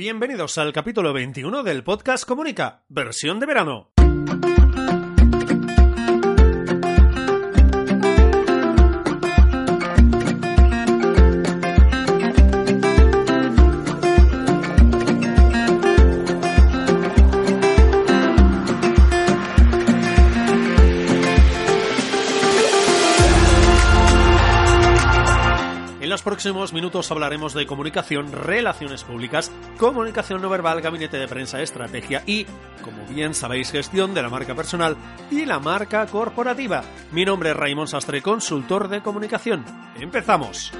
Bienvenidos al capítulo 21 del podcast Comunica, versión de verano. En los próximos minutos hablaremos de comunicación, relaciones públicas, comunicación no verbal, gabinete de prensa, estrategia y, como bien sabéis, gestión de la marca personal y la marca corporativa. Mi nombre es Raymond Sastre, consultor de comunicación. ¡Empezamos!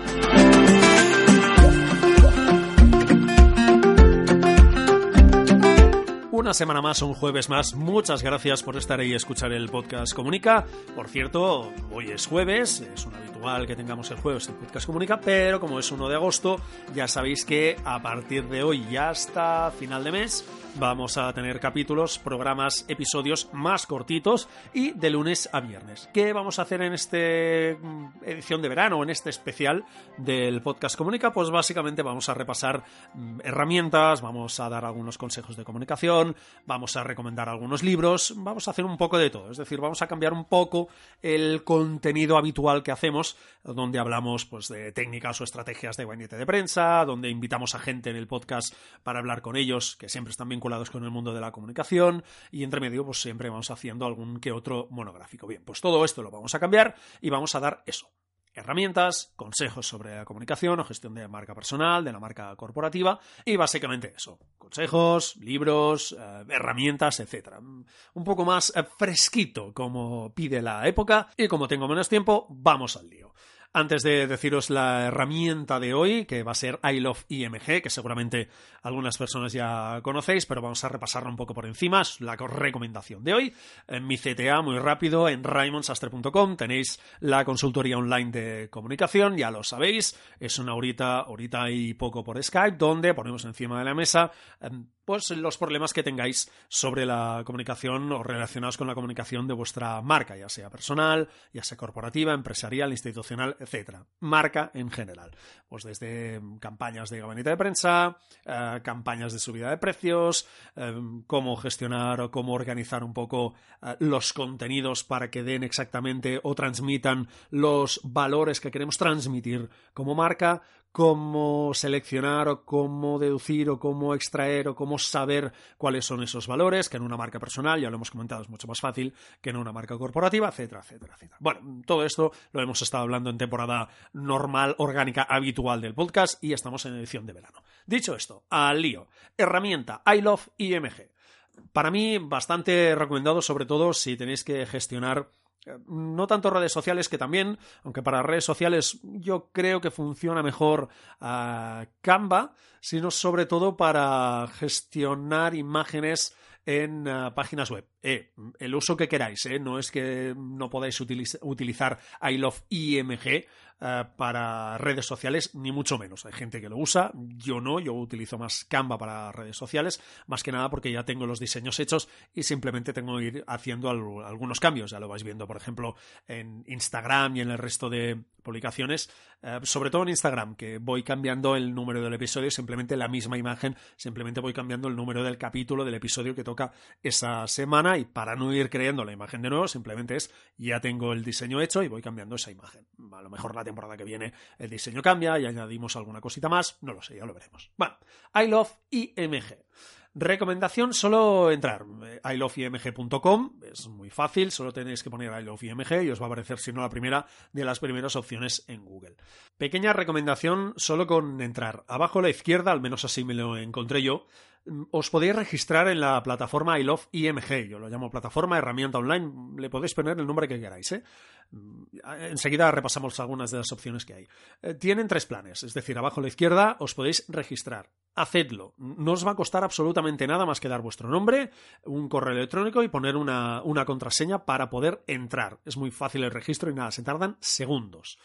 Una semana más, un jueves más. Muchas gracias por estar ahí y escuchar el podcast Comunica. Por cierto, hoy es jueves, es un habitual que tengamos el jueves el podcast Comunica, pero como es 1 de agosto, ya sabéis que a partir de hoy y hasta final de mes vamos a tener capítulos, programas, episodios más cortitos y de lunes a viernes. ¿Qué vamos a hacer en esta edición de verano, en este especial del podcast Comunica? Pues básicamente vamos a repasar mm, herramientas, vamos a dar algunos consejos de comunicación, vamos a recomendar algunos libros, vamos a hacer un poco de todo, es decir, vamos a cambiar un poco el contenido habitual que hacemos, donde hablamos pues de técnicas o estrategias de gabinete de prensa, donde invitamos a gente en el podcast para hablar con ellos, que siempre están vinculados con el mundo de la comunicación, y entre medio pues siempre vamos haciendo algún que otro monográfico. Bien, pues todo esto lo vamos a cambiar y vamos a dar eso, herramientas, consejos sobre la comunicación o gestión de marca personal, de la marca corporativa y básicamente eso, consejos, libros, eh, herramientas, etc. Un poco más eh, fresquito como pide la época y como tengo menos tiempo, vamos al lío. Antes de deciros la herramienta de hoy, que va a ser I Love IMG, que seguramente algunas personas ya conocéis, pero vamos a repasarla un poco por encima, es la recomendación de hoy. En mi CTA, muy rápido, en raymondsastre.com tenéis la consultoría online de comunicación, ya lo sabéis, es una horita, horita y poco por Skype, donde ponemos encima de la mesa pues los problemas que tengáis sobre la comunicación o relacionados con la comunicación de vuestra marca, ya sea personal, ya sea corporativa, empresarial, institucional, etcétera. Marca en general. Pues desde campañas de gabinete de prensa, eh, campañas de subida de precios, eh, cómo gestionar o cómo organizar un poco eh, los contenidos para que den exactamente o transmitan los valores que queremos transmitir como marca, cómo seleccionar o cómo deducir o cómo extraer o cómo saber cuáles son esos valores, que en una marca personal, ya lo hemos comentado, es mucho más fácil que en una marca corporativa, etcétera, etcétera, etcétera. Bueno, todo esto lo hemos estado hablando en temporada normal, orgánica, habitual del podcast y estamos en edición de verano. Dicho esto, al lío. Herramienta I Love IMG. Para mí, bastante recomendado, sobre todo si tenéis que gestionar no tanto redes sociales que también, aunque para redes sociales yo creo que funciona mejor uh, Canva, sino sobre todo para gestionar imágenes en uh, páginas web. Eh, el uso que queráis, eh, no es que no podáis utiliz utilizar I Love IMG uh, para redes sociales, ni mucho menos. Hay gente que lo usa, yo no, yo utilizo más Canva para redes sociales, más que nada porque ya tengo los diseños hechos y simplemente tengo que ir haciendo al algunos cambios. Ya lo vais viendo, por ejemplo, en Instagram y en el resto de publicaciones, eh, sobre todo en Instagram, que voy cambiando el número del episodio, simplemente la misma imagen, simplemente voy cambiando el número del capítulo del episodio que toca esa semana y para no ir creando la imagen de nuevo, simplemente es ya tengo el diseño hecho y voy cambiando esa imagen. A lo mejor la temporada que viene el diseño cambia y añadimos alguna cosita más, no lo sé, ya lo veremos. Bueno, I love IMG. Recomendación, solo entrar iloveimg.com, es muy fácil, solo tenéis que poner iloveimg y os va a aparecer, si no la primera, de las primeras opciones en Google. Pequeña recomendación, solo con entrar abajo a la izquierda, al menos así me lo encontré yo, os podéis registrar en la plataforma I Love IMG. Yo lo llamo plataforma, herramienta online. Le podéis poner el nombre que queráis. ¿eh? Enseguida repasamos algunas de las opciones que hay. Eh, tienen tres planes, es decir, abajo a la izquierda os podéis registrar. Hacedlo. No os va a costar absolutamente nada más que dar vuestro nombre, un correo electrónico y poner una, una contraseña para poder entrar. Es muy fácil el registro y nada, se tardan segundos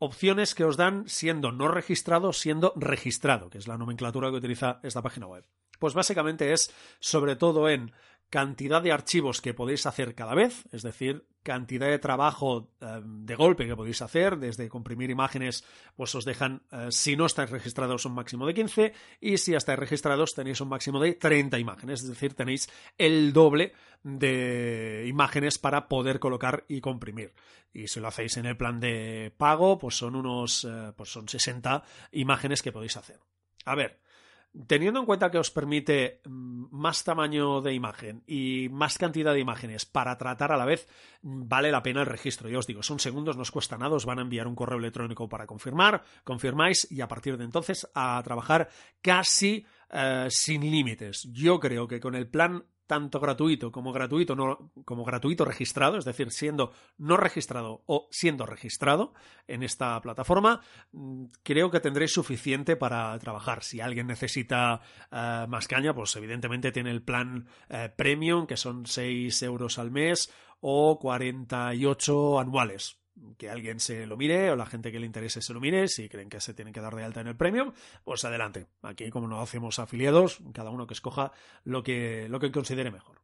opciones que os dan siendo no registrado, siendo registrado, que es la nomenclatura que utiliza esta página web. Pues básicamente es sobre todo en cantidad de archivos que podéis hacer cada vez, es decir, cantidad de trabajo eh, de golpe que podéis hacer, desde comprimir imágenes, pues os dejan, eh, si no estáis registrados, un máximo de 15 y si estáis registrados tenéis un máximo de 30 imágenes, es decir, tenéis el doble de imágenes para poder colocar y comprimir. Y si lo hacéis en el plan de pago, pues son unos, eh, pues son 60 imágenes que podéis hacer. A ver, Teniendo en cuenta que os permite mm, más tamaño de imagen y más cantidad de imágenes para tratar a la vez, mm, vale la pena el registro. Ya os digo, son segundos, no os cuesta nada, os van a enviar un correo electrónico para confirmar, confirmáis y a partir de entonces a trabajar casi eh, sin límites. Yo creo que con el plan tanto gratuito como gratuito, no, como gratuito registrado, es decir, siendo no registrado o siendo registrado en esta plataforma, mm, creo que tendréis suficiente para trabajar. Si alguien necesita eh, más caña, pues evidentemente tiene el plan eh, premium, que son 6 euros al mes o 48 anuales que alguien se lo mire o la gente que le interese se lo mire, si creen que se tienen que dar de alta en el premium, pues adelante. Aquí, como no hacemos afiliados, cada uno que escoja lo que, lo que considere mejor.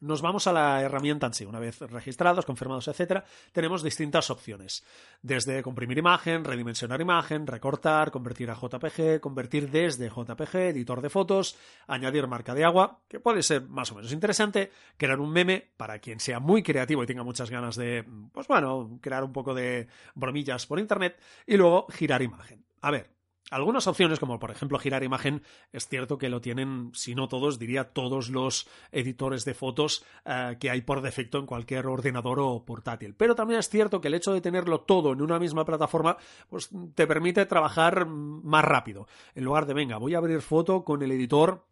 Nos vamos a la herramienta en sí. Una vez registrados, confirmados, etcétera, tenemos distintas opciones. Desde comprimir imagen, redimensionar imagen, recortar, convertir a JPG, convertir desde JPG, editor de fotos, añadir marca de agua, que puede ser más o menos interesante, crear un meme para quien sea muy creativo y tenga muchas ganas de, pues bueno, crear un poco de bromillas por internet, y luego girar imagen. A ver, algunas opciones, como por ejemplo girar imagen, es cierto que lo tienen, si no todos, diría todos los editores de fotos eh, que hay por defecto en cualquier ordenador o portátil. Pero también es cierto que el hecho de tenerlo todo en una misma plataforma, pues te permite trabajar más rápido. En lugar de, venga, voy a abrir foto con el editor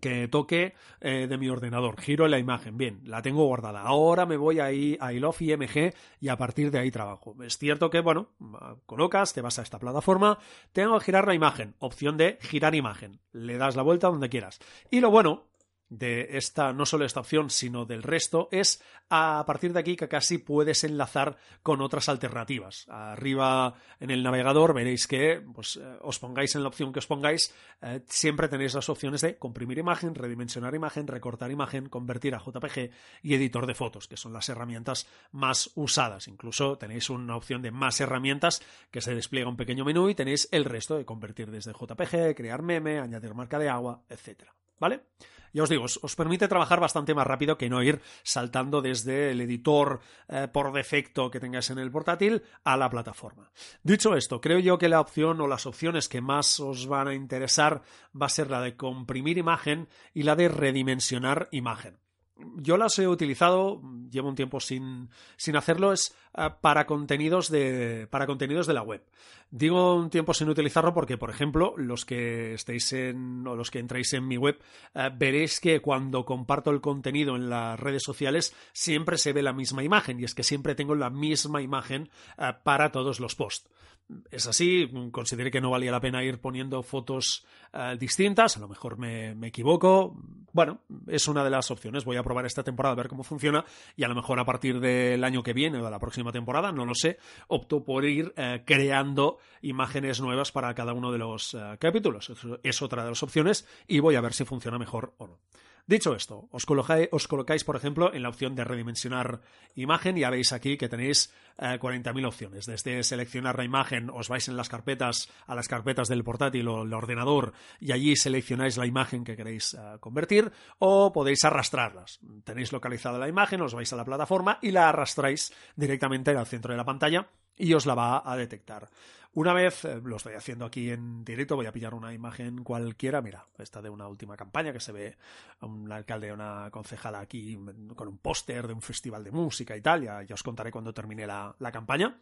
que toque eh, de mi ordenador. Giro la imagen. Bien, la tengo guardada. Ahora me voy ahí a iLove IMG y a partir de ahí trabajo. Es cierto que, bueno, colocas, te vas a esta plataforma, tengo que girar la imagen. Opción de girar imagen. Le das la vuelta donde quieras. Y lo bueno de esta, no solo esta opción, sino del resto, es a partir de aquí que casi puedes enlazar con otras alternativas. Arriba en el navegador veréis que pues, eh, os pongáis en la opción que os pongáis, eh, siempre tenéis las opciones de comprimir imagen, redimensionar imagen, recortar imagen, convertir a JPG y editor de fotos, que son las herramientas más usadas. Incluso tenéis una opción de más herramientas que se despliega un pequeño menú y tenéis el resto de convertir desde JPG, crear meme, añadir marca de agua, etcétera. ¿Vale? Ya os digo, os, permite trabajar bastante más rápido que no ir saltando desde el editor eh, por defecto que tengáis en el portátil a la plataforma. Dicho esto, creo yo que la opción o las opciones que más os van a interesar va a ser la de comprimir imagen y la de redimensionar imagen yo las he utilizado, llevo un tiempo sin, sin hacerlo, es eh, para, contenidos de, para contenidos de la web. Digo un tiempo sin utilizarlo porque, por ejemplo, los que estéis en, o los que entréis en mi web, eh, veréis que cuando comparto el contenido en las redes sociales siempre se ve la misma imagen y es que siempre tengo la misma imagen eh, para todos los posts es así, consideré que no valía la pena ir poniendo fotos distintas, a lo mejor me, equivoco. Bueno, es una de las opciones. Voy a probar esta temporada a ver cómo funciona y a lo mejor a partir del año que viene o de la próxima temporada, no lo sé, opto por ir eh, creando imágenes nuevas para cada uno de los eh, capítulos. es otra de las opciones y voy a ver si funciona mejor o no. Dicho esto, os colocáis, por ejemplo, en la opción de redimensionar imagen y ya veis aquí que tenéis 40.000 opciones. Desde seleccionar la imagen, os vais en las carpetas, a las carpetas del portátil o el ordenador y allí seleccionáis la imagen que queréis convertir o podéis arrastrarlas. Tenéis localizada la imagen, os vais a la plataforma y la arrastráis directamente al centro de la pantalla y os la va a detectar. Una vez, eh, lo estoy haciendo aquí en directo, voy a pillar una imagen cualquiera, mira, esta de una última campaña que se ve a un alcalde, una concejala aquí con un póster de un festival de música y tal, ya, os contaré cuando termine la, campaña.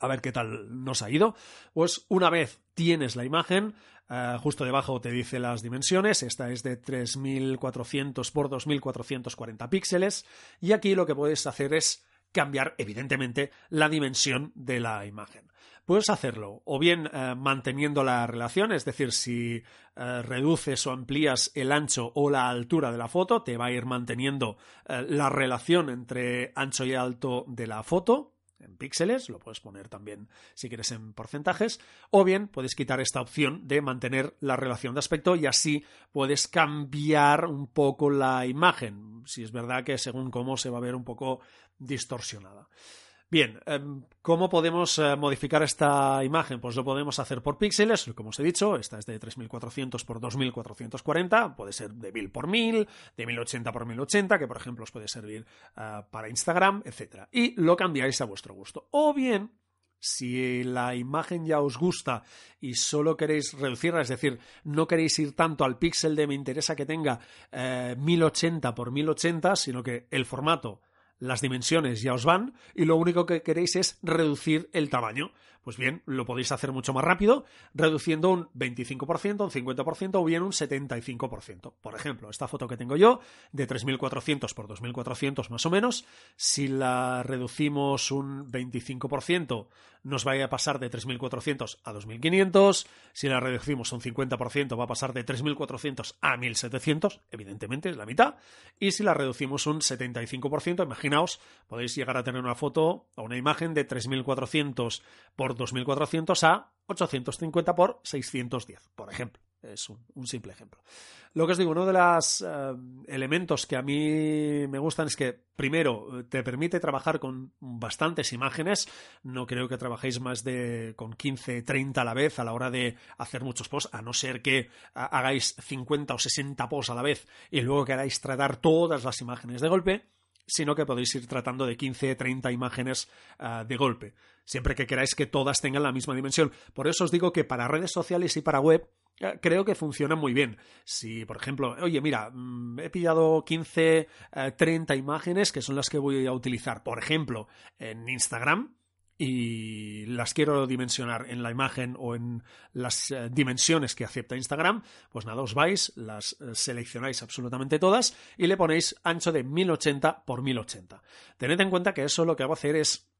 A ver qué tal nos ha ido. Pues una vez tienes la imagen, eh, justo debajo te dice las dimensiones, esta es de 3400 por 2440 píxeles, y aquí lo que puedes hacer es cambiar, evidentemente, la dimensión de la imagen. Puedes hacerlo o bien eh, manteniendo la relación, es decir, si eh, reduces o amplías el ancho o la altura de la foto, te va a ir manteniendo eh, la relación entre ancho y alto de la foto, en píxeles, lo puedes poner también si quieres en porcentajes, o bien puedes quitar esta opción de mantener la relación de aspecto y así puedes cambiar un poco la imagen, si es verdad que según cómo se va a ver un poco distorsionada. Bien, em, ¿cómo podemos eh, modificar esta imagen? Pues lo podemos hacer por píxeles, como os he dicho, esta es de 3400 por 2440, puede ser de 1000 por 1000, de 1080 por 1080, que por ejemplo os puede servir eh, para Instagram, etc. Y lo cambiáis a vuestro gusto. O bien, si la imagen ya os gusta y solo queréis reducirla, es decir, no queréis ir tanto al píxel de me interesa que tenga 1080 eh, por 1080, sino que el formato las dimensiones ya os van y lo único que queréis es reducir el tamaño. Pues bien, lo podéis hacer mucho más rápido, reduciendo un 25%, un 50% o bien un 75%. Por ejemplo, esta foto que tengo yo, de 3400 por 2400 más o menos, si la reducimos un 25%, nos va a pasar de 3400 a 2500. Si la reducimos un 50%, va a pasar de 3400 a 1700, evidentemente es la mitad. Y si la reducimos un 75%, imaginaos, podéis llegar a tener una foto o una imagen de 3400 por 2400 a 850 por 610, por ejemplo. Es un, simple ejemplo. Lo que os digo, uno de los eh, elementos que a mí me gustan es que, primero, te permite trabajar con bastantes imágenes. No creo que trabajéis más de con 15, 30 a la vez a la hora de hacer muchos posts, a no ser que hagáis 50 o 60 posts a la vez y luego queráis tratar todas las imágenes de golpe sino que podéis ir tratando de 15, 30 imágenes ah, de golpe, siempre que queráis que todas tengan la misma dimensión. Por eso os digo que para redes sociales y para web ah, creo que funciona muy bien. Si, por ejemplo, oye, mira, mm, he pillado 15, 30 ah, imágenes que son las que voy a utilizar, por ejemplo, en Instagram, y las quiero dimensionar en la imagen o en las eh, dimensiones que acepta Instagram, pues nada, os vais, las eh, seleccionáis absolutamente todas y le ponéis ancho de 1080 por 1080. Tened en cuenta que eso lo que va a hacer es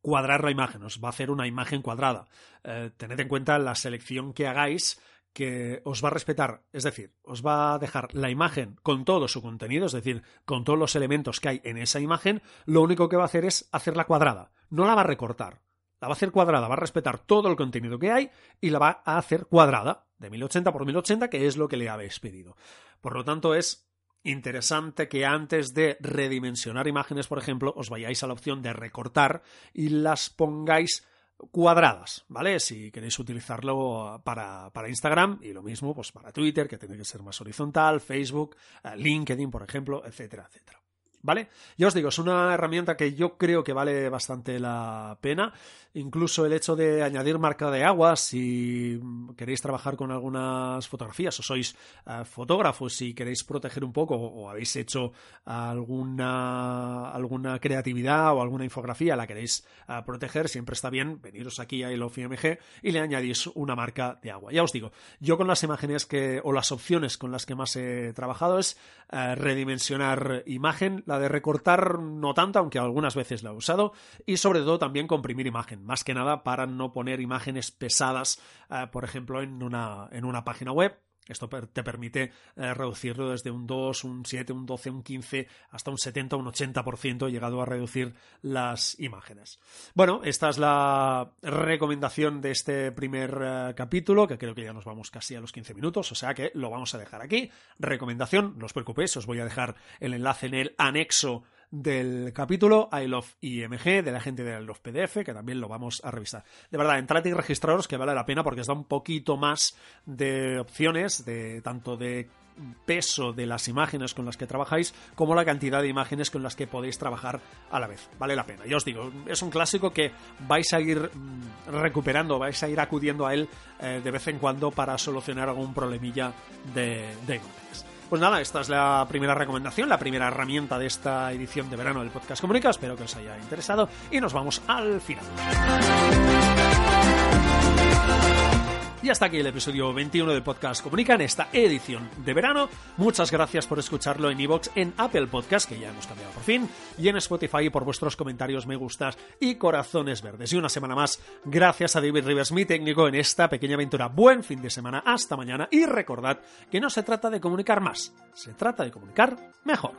cuadrar la imagen, os va a hacer una imagen cuadrada. Eh, tened en cuenta la selección que hagáis que os va a respetar, es decir, os va a dejar la imagen con todo su contenido, es decir, con todos los elementos que hay en esa imagen, lo único que va a hacer es hacerla cuadrada, no la va a recortar, la va a hacer cuadrada, va a respetar todo el contenido que hay y la va a hacer cuadrada, de 1080 por 1080, que es lo que le habéis pedido. Por lo tanto, es interesante que antes de redimensionar imágenes, por ejemplo, os vayáis a la opción de recortar y las pongáis cuadradas, ¿vale? Si queréis utilizarlo para, para, Instagram y lo mismo pues para Twitter, que tiene que ser más horizontal, Facebook, eh, LinkedIn, por ejemplo, etcétera, etcétera. ¿Vale? Ya os digo, es una herramienta que yo creo que vale bastante la pena. Incluso el hecho de añadir marca de agua, si queréis trabajar con algunas fotografías o sois eh, fotógrafos y queréis proteger un poco o habéis hecho alguna, alguna creatividad o alguna infografía, la queréis eh, proteger, siempre está bien veniros aquí a IMG y le añadís una marca de agua. Ya os digo, yo con las imágenes que, o las opciones con las que más he trabajado es eh, redimensionar imagen, la de recortar no tanto, aunque algunas veces la he usado, y sobre todo también comprimir imagen, más que nada para no poner imágenes pesadas, eh, por ejemplo, en una, en una página web. Esto te permite eh, reducirlo desde un 2, un 7, un 12, un 15 hasta un 70, un 80% llegado a reducir las imágenes. Bueno, esta es la recomendación de este primer eh, capítulo, que creo que ya nos vamos casi a los 15 minutos, o sea que lo vamos a dejar aquí. Recomendación, no os preocupéis, os voy a dejar el enlace en el anexo del capítulo I Love IMG, de la gente de I Love PDF, que también lo vamos a revisar. De verdad, entrad y registraros que vale la pena porque os da un poquito más de opciones, de tanto de peso de las imágenes con las que trabajáis como la cantidad de imágenes con las que podéis trabajar a la vez. Vale la pena. Ya os digo, es un clásico que vais a ir mm, recuperando, vais a ir acudiendo a él eh, de vez en cuando para solucionar algún problemilla de, de. Pues nada, esta es la primera recomendación, la primera herramienta de esta edición de verano del podcast Comunica. Espero que os haya interesado y nos vamos al final. Y hasta aquí el episodio 21 del podcast Comunica en esta edición de verano. Muchas gracias por escucharlo en iVoox, en Apple Podcast, que ya hemos cambiado por fin, y en Spotify por vuestros comentarios, me gustas y corazones verdes. Y una semana más, gracias a David Rivers, mi técnico, en esta pequeña aventura. Buen fin de semana, hasta mañana y recordad que no se trata de comunicar más, se trata de comunicar mejor.